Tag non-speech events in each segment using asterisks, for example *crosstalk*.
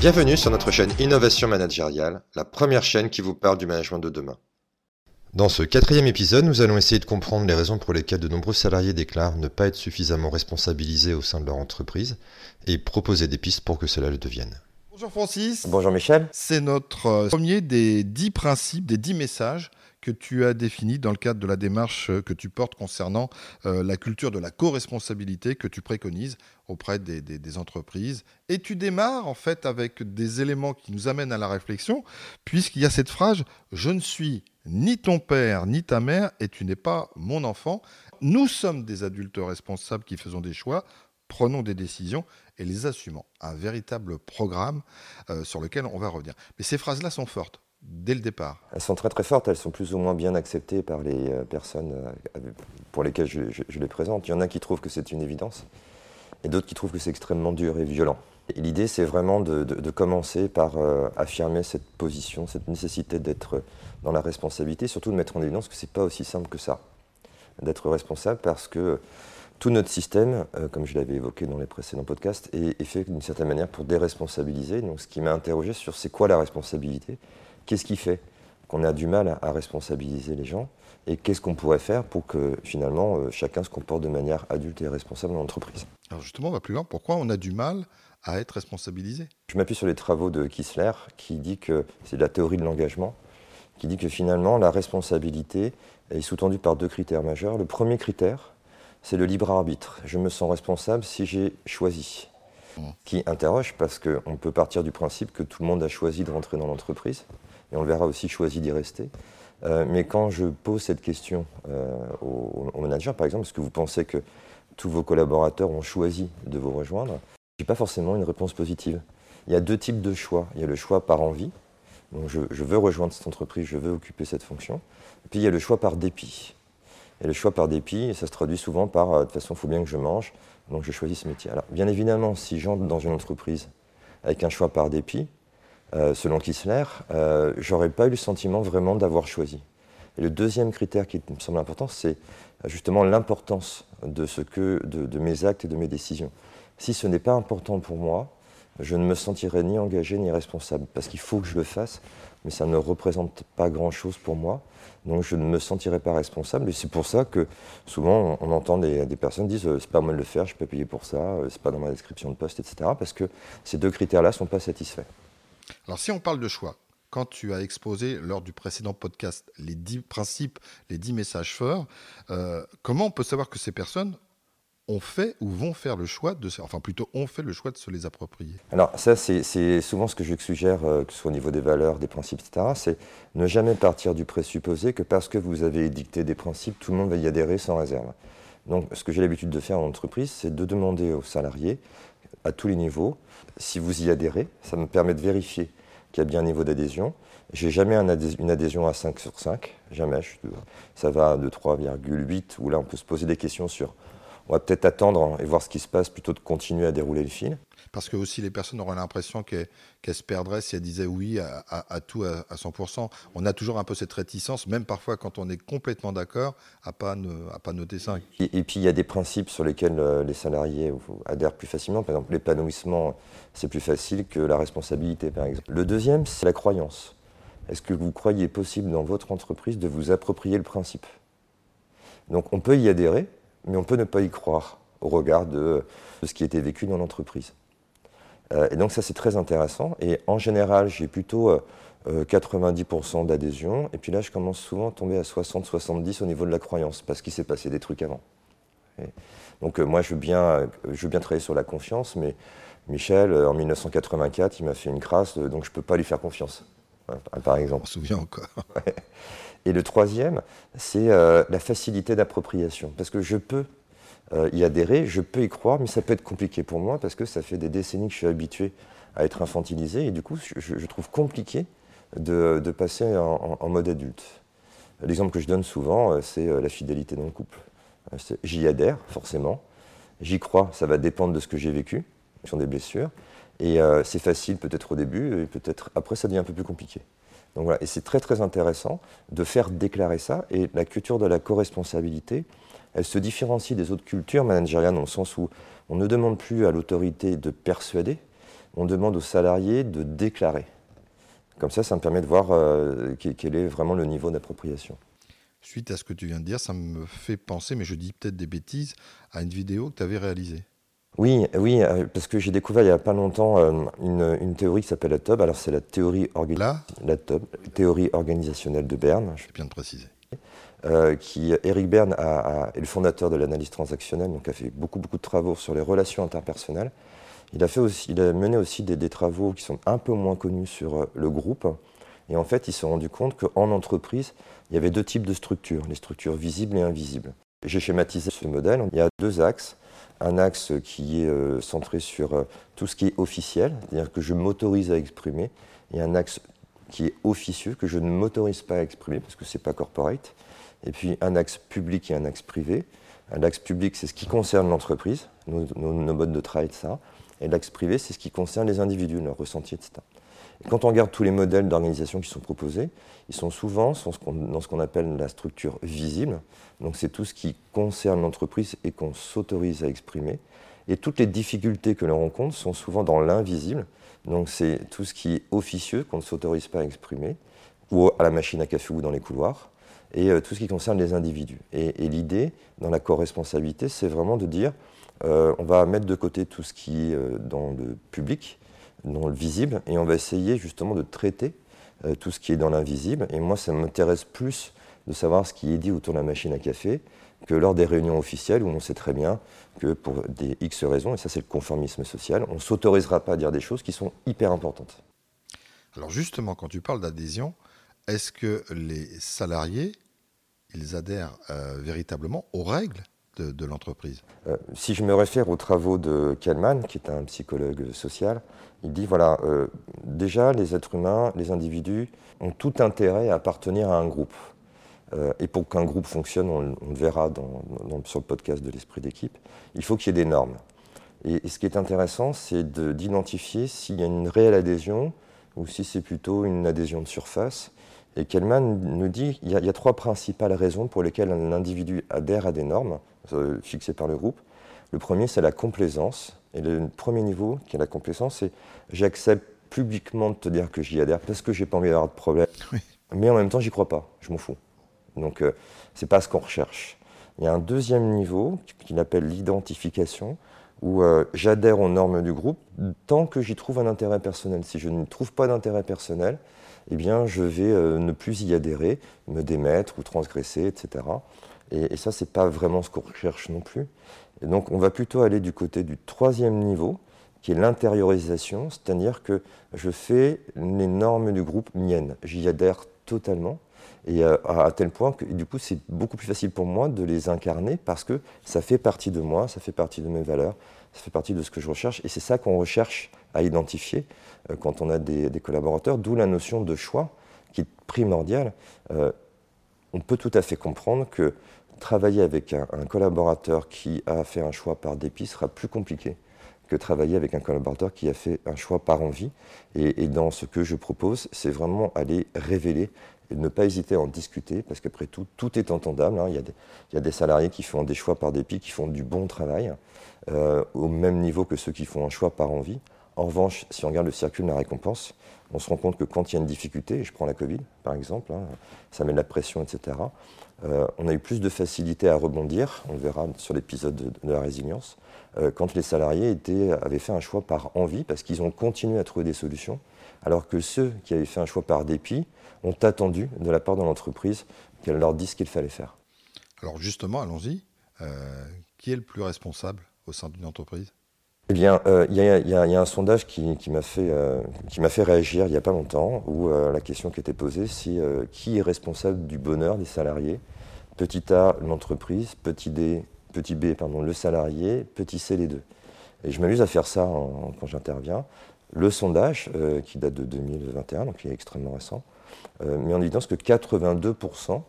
Bienvenue sur notre chaîne Innovation Managériale, la première chaîne qui vous parle du management de demain. Dans ce quatrième épisode, nous allons essayer de comprendre les raisons pour lesquelles de nombreux salariés déclarent ne pas être suffisamment responsabilisés au sein de leur entreprise et proposer des pistes pour que cela le devienne. Bonjour Francis. Bonjour Michel. C'est notre euh, premier des dix principes, des dix messages que tu as définis dans le cadre de la démarche euh, que tu portes concernant euh, la culture de la co-responsabilité que tu préconises auprès des, des, entreprises. Et tu démarres en fait avec des éléments qui nous amènent à la réflexion, puisqu'il y a cette phrase Je ne suis ni ton père ni ta mère et tu n'es pas mon enfant. Nous sommes des adultes responsables qui faisons des choix prenons des décisions et les assumons. Un véritable programme euh, sur lequel on va revenir. Mais ces phrases-là sont fortes dès le départ. Elles sont très très fortes, elles sont plus ou moins bien acceptées par les euh, personnes euh, pour lesquelles je, les présente. Il y en a qui trouvent que c'est une évidence et d'autres qui trouvent que c'est extrêmement dur et violent. L'idée, c'est vraiment de, commencer par affirmer cette position, cette nécessité d'être dans la responsabilité, surtout de mettre en évidence que ce n'est pas aussi simple que ça, d'être responsable parce que tout notre système, euh, comme je l'avais évoqué dans les précédents podcasts, est, fait d'une certaine manière pour déresponsabiliser. Donc, ce qui m'a interrogé sur c'est quoi la responsabilité Qu'est-ce qui fait qu'on a du mal à, responsabiliser les gens Et qu'est-ce qu'on pourrait faire pour que finalement euh, chacun se comporte de manière adulte et responsable dans l'entreprise Alors justement, on va plus loin. Pourquoi on a du mal à être responsabilisé? Je m'appuie sur les travaux de Kissler qui dit que c'est la théorie de l'engagement, qui dit que finalement la responsabilité est sous-tendue par deux critères majeurs. Le premier critère, c'est le libre arbitre. Je me sens responsable si j'ai choisi. Mmh. Qui interroge parce qu'on peut partir du principe que tout le monde a choisi de rentrer dans l'entreprise, et on le verra aussi choisi d'y rester. Euh, mais quand je pose cette question euh, au, au, manager, par exemple, est-ce que vous pensez que tous vos collaborateurs ont choisi de vous rejoindre Je n'ai pas forcément une réponse positive. Il y a deux types de choix. Il y a le choix par envie, donc je, je veux rejoindre cette entreprise, je veux occuper cette fonction. Et puis il y a le choix par dépit. Et le choix par dépit, ça se traduit souvent par euh, de toute façon, il faut bien que je mange, donc je choisis ce métier. Alors, bien évidemment, si j'entre dans une entreprise avec un choix par dépit, euh, selon Kissler, euh, j'aurais pas eu le sentiment vraiment d'avoir choisi. Et le deuxième critère qui me semble important, c'est justement l'importance de, ce que, de, mes actes et de mes décisions. Si ce n'est pas important pour moi, je ne me sentirai ni engagé ni responsable, parce qu'il faut que je le fasse, mais ça ne représente pas grand-chose pour moi. Donc je ne me sentirai pas responsable. Et c'est pour ça que souvent on, entend des, personnes dire euh, c'est pas moi de le faire, je peux payer pour ça, euh, c'est pas dans ma description de poste, etc. Parce que ces deux critères-là ne sont pas satisfaits. Alors si on parle de choix, quand tu as exposé lors du précédent podcast les dix principes, les dix messages forts, euh, comment on peut savoir que ces personnes ont fait ou vont faire le choix de, enfin plutôt ont fait le choix de se les approprier Alors ça, c'est souvent ce que je suggère, euh, que ce soit au niveau des valeurs, des principes, etc. C'est ne jamais partir du présupposé que parce que vous avez dicté des principes, tout le monde va y adhérer sans réserve. Donc ce que j'ai l'habitude de faire en entreprise, c'est de demander aux salariés, à tous les niveaux, si vous y adhérez. Ça me permet de vérifier qu'il y a bien un niveau d'adhésion. J'ai jamais une adhésion à 5 sur 5, jamais. ça va de 3,8, où là on peut se poser des questions sur on va peut-être attendre et voir ce qui se passe plutôt de continuer à dérouler le fil. Parce que aussi les personnes auraient l'impression qu'elles se perdraient si elles disaient oui à, tout à, 100%. On a toujours un peu cette réticence, même parfois quand on est complètement d'accord, à pas à pas noter 5. Et, puis il y a des principes sur lesquels euh, les salariés adhèrent plus facilement. Par exemple, l'épanouissement, c'est plus facile que la responsabilité, par exemple. Le deuxième, c'est la croyance. Est-ce que vous croyez possible dans votre entreprise de vous approprier le principe? Donc on peut y adhérer, mais on peut ne pas y croire au regard de, ce qui été vécu dans l'entreprise. Euh, et donc ça c'est très intéressant. Et en général, j'ai plutôt 90% euh, d'adhésion. Et puis là, je commence souvent à tomber à 60-70 au niveau de la croyance, parce qu'il s'est passé des trucs avant. donc euh, moi, je veux, bien, je veux bien travailler sur la confiance, mais Michel, en 1984, il m'a fait une crasse, donc je ne peux pas lui faire confiance, par exemple. On se souvient encore. *laughs* Et le troisième, c'est euh, la facilité d'appropriation. Parce que je peux euh, y adhérer, je peux y croire, mais ça peut être compliqué pour moi parce que ça fait des décennies que je suis habitué à être infantilisé et du coup, je, trouve compliqué de, passer en, mode adulte. L'exemple que je donne souvent, euh, c'est la fidélité dans le couple. J'y adhère, forcément. J'y crois, ça va dépendre de ce que j'ai vécu, sur des blessures. Et c'est facile peut-être au début, et peut-être après, ça devient un peu plus compliqué. Donc voilà, et c'est très très intéressant de faire déclarer ça. Et la culture de la co-responsabilité, elle se différencie des autres cultures managériales dans le sens où on ne demande plus à l'autorité de persuader, on demande aux salariés de déclarer. Comme ça, ça me permet de voir euh, quel est vraiment le niveau d'appropriation. Suite à ce que tu viens de dire, ça me fait penser, mais je dis peut-être des bêtises, à une vidéo que tu avais réalisée. Oui, oui, euh, parce que j'ai découvert il n'y a pas longtemps euh, une, théorie qui s'appelle la TOB. Alors c'est la théorie, la TOB, théorie organisationnelle de Berne. Je bien de préciser. Euh, qui, Eric Berne est le fondateur de l'analyse transactionnelle, donc a fait beaucoup, beaucoup de travaux sur les relations interpersonnelles. Il a, fait aussi, il a mené aussi des, travaux qui sont un peu moins connus sur le groupe. Et en fait, il s'est rendu compte qu'en entreprise, il y avait deux types de structures, les structures visibles et invisibles. J'ai schématisé ce modèle. Il y a deux axes un axe qui est euh, centré sur euh, tout ce qui est officiel, c'est-à-dire que je m'autorise à exprimer, et un axe qui est officieux, que je ne m'autorise pas à exprimer parce que ce n'est pas corporate, et puis un axe public et un axe privé. Un axe public, c'est ce qui concerne l'entreprise, nos, modes de travail, ça. Et l'axe privé, c'est ce qui concerne les individus, leurs ressentis, etc. Et quand on regarde tous les modèles d'organisation qui sont proposés, ils sont souvent dans ce qu'on appelle la structure visible. Donc c'est tout ce qui concerne l'entreprise et qu'on s'autorise à exprimer. Et toutes les difficultés que l'on rencontre sont souvent dans l'invisible. Donc c'est tout ce qui est officieux qu'on ne s'autorise pas à exprimer, ou à la machine à café ou dans les couloirs, et euh, tout ce qui concerne les individus. Et, l'idée, dans la co-responsabilité, c'est vraiment de dire, euh, on va mettre de côté tout ce qui est euh, dans le public, dans le visible, et on va essayer justement de traiter euh, tout ce qui est dans l'invisible. Et moi, ça m'intéresse plus de savoir ce qui est dit autour de la machine à café que lors des réunions officielles où on sait très bien que pour des X raisons, et ça c'est le conformisme social, on ne s'autorisera pas à dire des choses qui sont hyper importantes. Alors justement, quand tu parles d'adhésion, est-ce que les salariés, ils adhèrent véritablement aux règles de, l'entreprise euh, Si je me réfère aux travaux de Kalman, qui est un psychologue social, il dit voilà, euh, déjà les êtres humains, les individus ont tout intérêt à appartenir à un groupe. Euh, et pour qu'un groupe fonctionne, on, le verra sur le podcast de l'esprit d'équipe, il faut qu'il y ait des normes. Et, ce qui est intéressant, c'est d'identifier s'il y a une réelle adhésion ou si c'est plutôt une adhésion de surface. Et Kellman nous dit qu'il y, y, a trois principales raisons pour lesquelles un individu adhère à des normes euh, fixées par le groupe. Le premier, c'est la complaisance. Et le premier niveau, qui est la complaisance, c'est j'accepte publiquement de te dire que j'y adhère parce que j'ai pas envie d'avoir de problème. *laughs* Mais en même temps, j'y crois pas. Je m'en fous. Donc, euh, c'est pas ce qu'on recherche. Il y a un deuxième niveau qu'il appelle l'identification, où euh, j'adhère aux normes du groupe tant que j'y trouve un intérêt personnel. Si je ne trouve pas d'intérêt personnel, eh bien, je vais euh, ne plus y adhérer, me démettre ou transgresser, etc. Et, ça, c'est pas vraiment ce qu'on recherche non plus. Donc on va plutôt aller du côté du troisième niveau, qui est l'intériorisation, c'est-à-dire que je fais les normes du groupe miennes, j'y adhère totalement, et euh, à, tel point que du coup c'est beaucoup plus facile pour moi de les incarner parce que ça fait partie de moi, ça fait partie de mes valeurs, ça fait partie de ce que je recherche, et c'est ça qu'on recherche à identifier euh, quand on a des, collaborateurs, d'où la notion de choix qui est primordiale. Euh, on peut tout à fait comprendre que travailler avec un, collaborateur qui a fait un choix par dépit sera plus compliqué que travailler avec un collaborateur qui a fait un choix par envie. Et, dans ce que je propose, c'est vraiment aller révéler et ne pas hésiter à en discuter, parce qu'après tout, tout est entendable. Hein. Il, y a des, salariés qui font des choix par dépit, qui font du bon travail, euh, au même niveau que ceux qui font un choix par envie. En revanche, si on regarde le circuit de la récompense, on se rend compte que quand il y a une difficulté, je prends la Covid par exemple, hein, ça met de la pression, etc., euh, on a eu plus de facilité à rebondir, on le verra sur l'épisode de, la résilience, euh, quand les salariés avaient fait un choix par envie, parce qu'ils ont continué à trouver des solutions, alors que ceux qui avaient fait un choix par dépit ont attendu de la part de l'entreprise qu'elle leur dise ce qu'il fallait faire. Alors justement, allons-y. Euh, qui est le plus responsable au sein d'une entreprise? Eh bien, il y, a un sondage qui, m'a fait, fait, réagir il n'y a pas longtemps, où la question qui était posée, c'est qui est responsable du bonheur des salariés? Petit A, l'entreprise, petit, D, petit B, pardon, le salarié, petit C, les deux. Et je m'amuse à faire ça quand j'interviens. Le sondage, qui date de 2021, donc il est extrêmement récent, met en évidence que 82%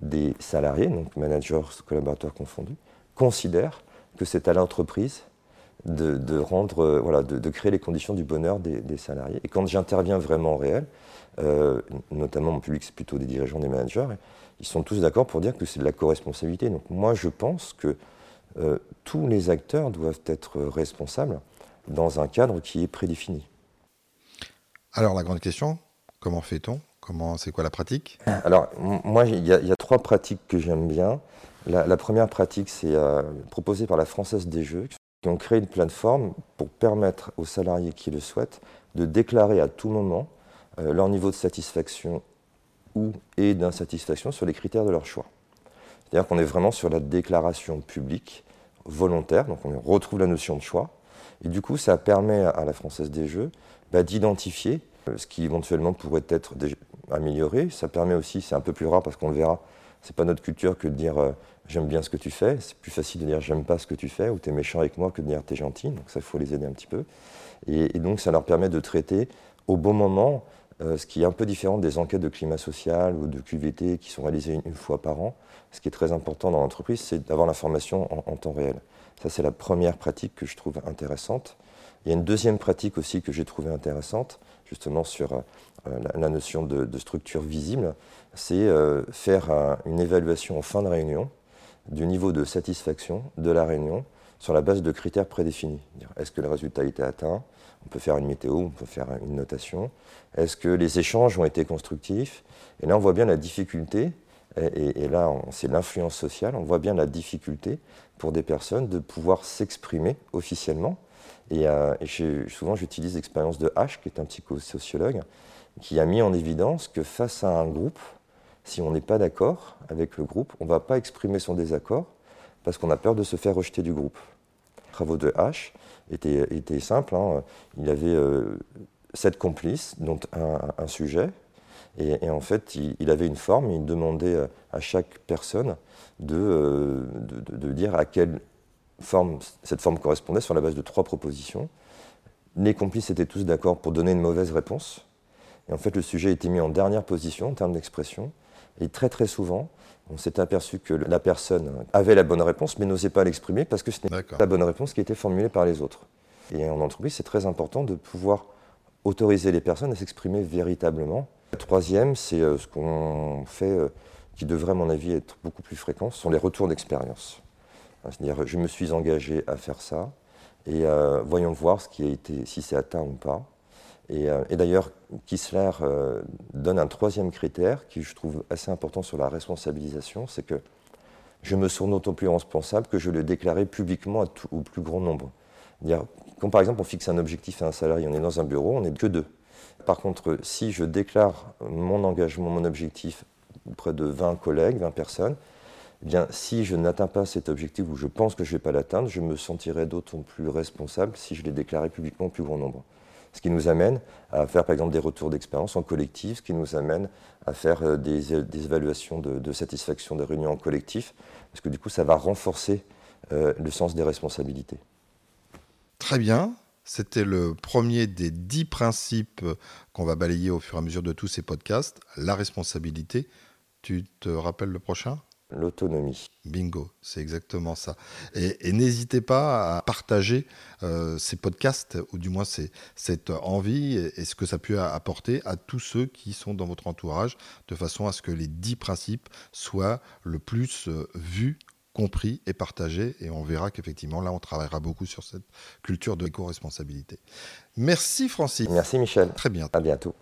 des salariés, donc managers, collaborateurs confondus, considèrent que c'est à l'entreprise de, euh, voilà, de, créer les conditions du bonheur des, salariés. Et quand j'interviens vraiment en réel, euh, notamment mon public, c'est plutôt des dirigeants, des managers, ils sont tous d'accord pour dire que c'est de la co-responsabilité. Donc moi, je pense que euh, tous les acteurs doivent être responsables dans un cadre qui est prédéfini. Alors la grande question, comment fait-on? Comment, c'est quoi la pratique? Alors, moi, il y, a trois pratiques que j'aime bien. La, première pratique, c'est euh, proposée par la Française des Jeux, qui ont créé une plateforme pour permettre aux salariés qui le souhaitent de déclarer à tout moment euh, leur niveau de satisfaction ou et d'insatisfaction sur les critères de leur choix. C'est-à-dire qu'on est vraiment sur la déclaration publique volontaire, donc on retrouve la notion de choix. Et du coup, ça permet à la Française des Jeux bah, d'identifier euh, ce qui éventuellement pourrait être amélioré. Ça permet aussi, c'est un peu plus rare parce qu'on le verra, c'est pas notre culture que de dire euh, j'aime bien ce que tu fais. C'est plus facile de dire j'aime pas ce que tu fais ou tu es méchant avec moi que de dire tu es gentil. Donc ça, il faut les aider un petit peu. Et, donc ça leur permet de traiter au bon moment, euh, ce qui est un peu différent des enquêtes de climat social ou de QVT qui sont réalisées une, fois par an. Ce qui est très important dans l'entreprise, c'est d'avoir l'information en, temps réel. Ça, c'est la première pratique que je trouve intéressante. Il y a une deuxième pratique aussi que j'ai trouvée intéressante, justement sur euh, la, notion de, structure visible, c'est euh, faire une évaluation en fin de réunion du niveau de satisfaction de la réunion sur la base de critères prédéfinis. Est-ce que le résultat a été atteint? On peut faire une météo, on peut faire une notation. Est-ce que les échanges ont été constructifs? Et là, on voit bien la difficulté, et, là, c'est l'influence sociale, on voit bien la difficulté pour des personnes de pouvoir s'exprimer officiellement. Et, euh, souvent, j'utilise l'expérience de H, qui est un psychosociologue, qui a mis en évidence que face à un groupe, si on n'est pas d'accord avec le groupe, on ne va pas exprimer son désaccord parce qu'on a peur de se faire rejeter du groupe. Les travaux de H étaient, étaient simples. Hein. Il avait euh, sept complices, dont un, sujet. Et, en fait, il, avait une forme. Il demandait à chaque personne euh, de, de, dire à quelle forme cette forme correspondait sur la base de trois propositions. Les complices étaient tous d'accord pour donner une mauvaise réponse. Et en fait, le sujet a été mis en dernière position en termes d'expression. Et très très souvent, on s'est aperçu que la personne avait la bonne réponse, mais n'osait pas l'exprimer parce que ce n'était pas la bonne réponse qui était formulée par les autres. Et en entreprise, c'est très important de pouvoir autoriser les personnes à s'exprimer véritablement. Le troisième, c'est euh, ce qu'on fait, euh, qui devrait, à mon avis, être beaucoup plus fréquent, ce sont les retours d'expérience. C'est-à-dire, je me suis engagé à faire ça, et euh, voyons voir ce qui a été, si c'est atteint ou pas. Euh, et, d'ailleurs, Kissler euh, donne un troisième critère qui je trouve assez important sur la responsabilisation, c'est que je me sens d'autant plus responsable que je le déclarais publiquement au plus grand nombre. Quand par exemple on fixe un objectif à un salarié, on est dans un bureau, on n'est que deux. Par contre, si je déclare mon engagement, mon objectif auprès de 20 collègues, 20 personnes, eh bien, si je n'atteins pas cet objectif ou je pense que je ne vais pas l'atteindre, je me sentirai d'autant plus responsable si je l'ai déclaré publiquement au plus grand nombre ce qui nous amène à faire par exemple des retours d'expérience en collectif, ce qui nous amène à faire euh, des, évaluations de, satisfaction des réunions en collectif, parce que du coup ça va renforcer euh, le sens des responsabilités. Très bien. C'était le premier des dix principes qu'on va balayer au fur et à mesure de tous ces podcasts, la responsabilité. Tu te rappelles le prochain? L'autonomie. Bingo, c'est exactement ça. Et, n'hésitez pas à partager euh, ces podcasts, ou du moins cette envie et, ce que ça peut apporter à tous ceux qui sont dans votre entourage, de façon à ce que les dix principes soient le plus euh, vus compris et partagés. Et on verra qu'effectivement, là, on travaillera beaucoup sur cette culture de co responsabilité Merci Francis. Merci Michel. Très bien. À bientôt.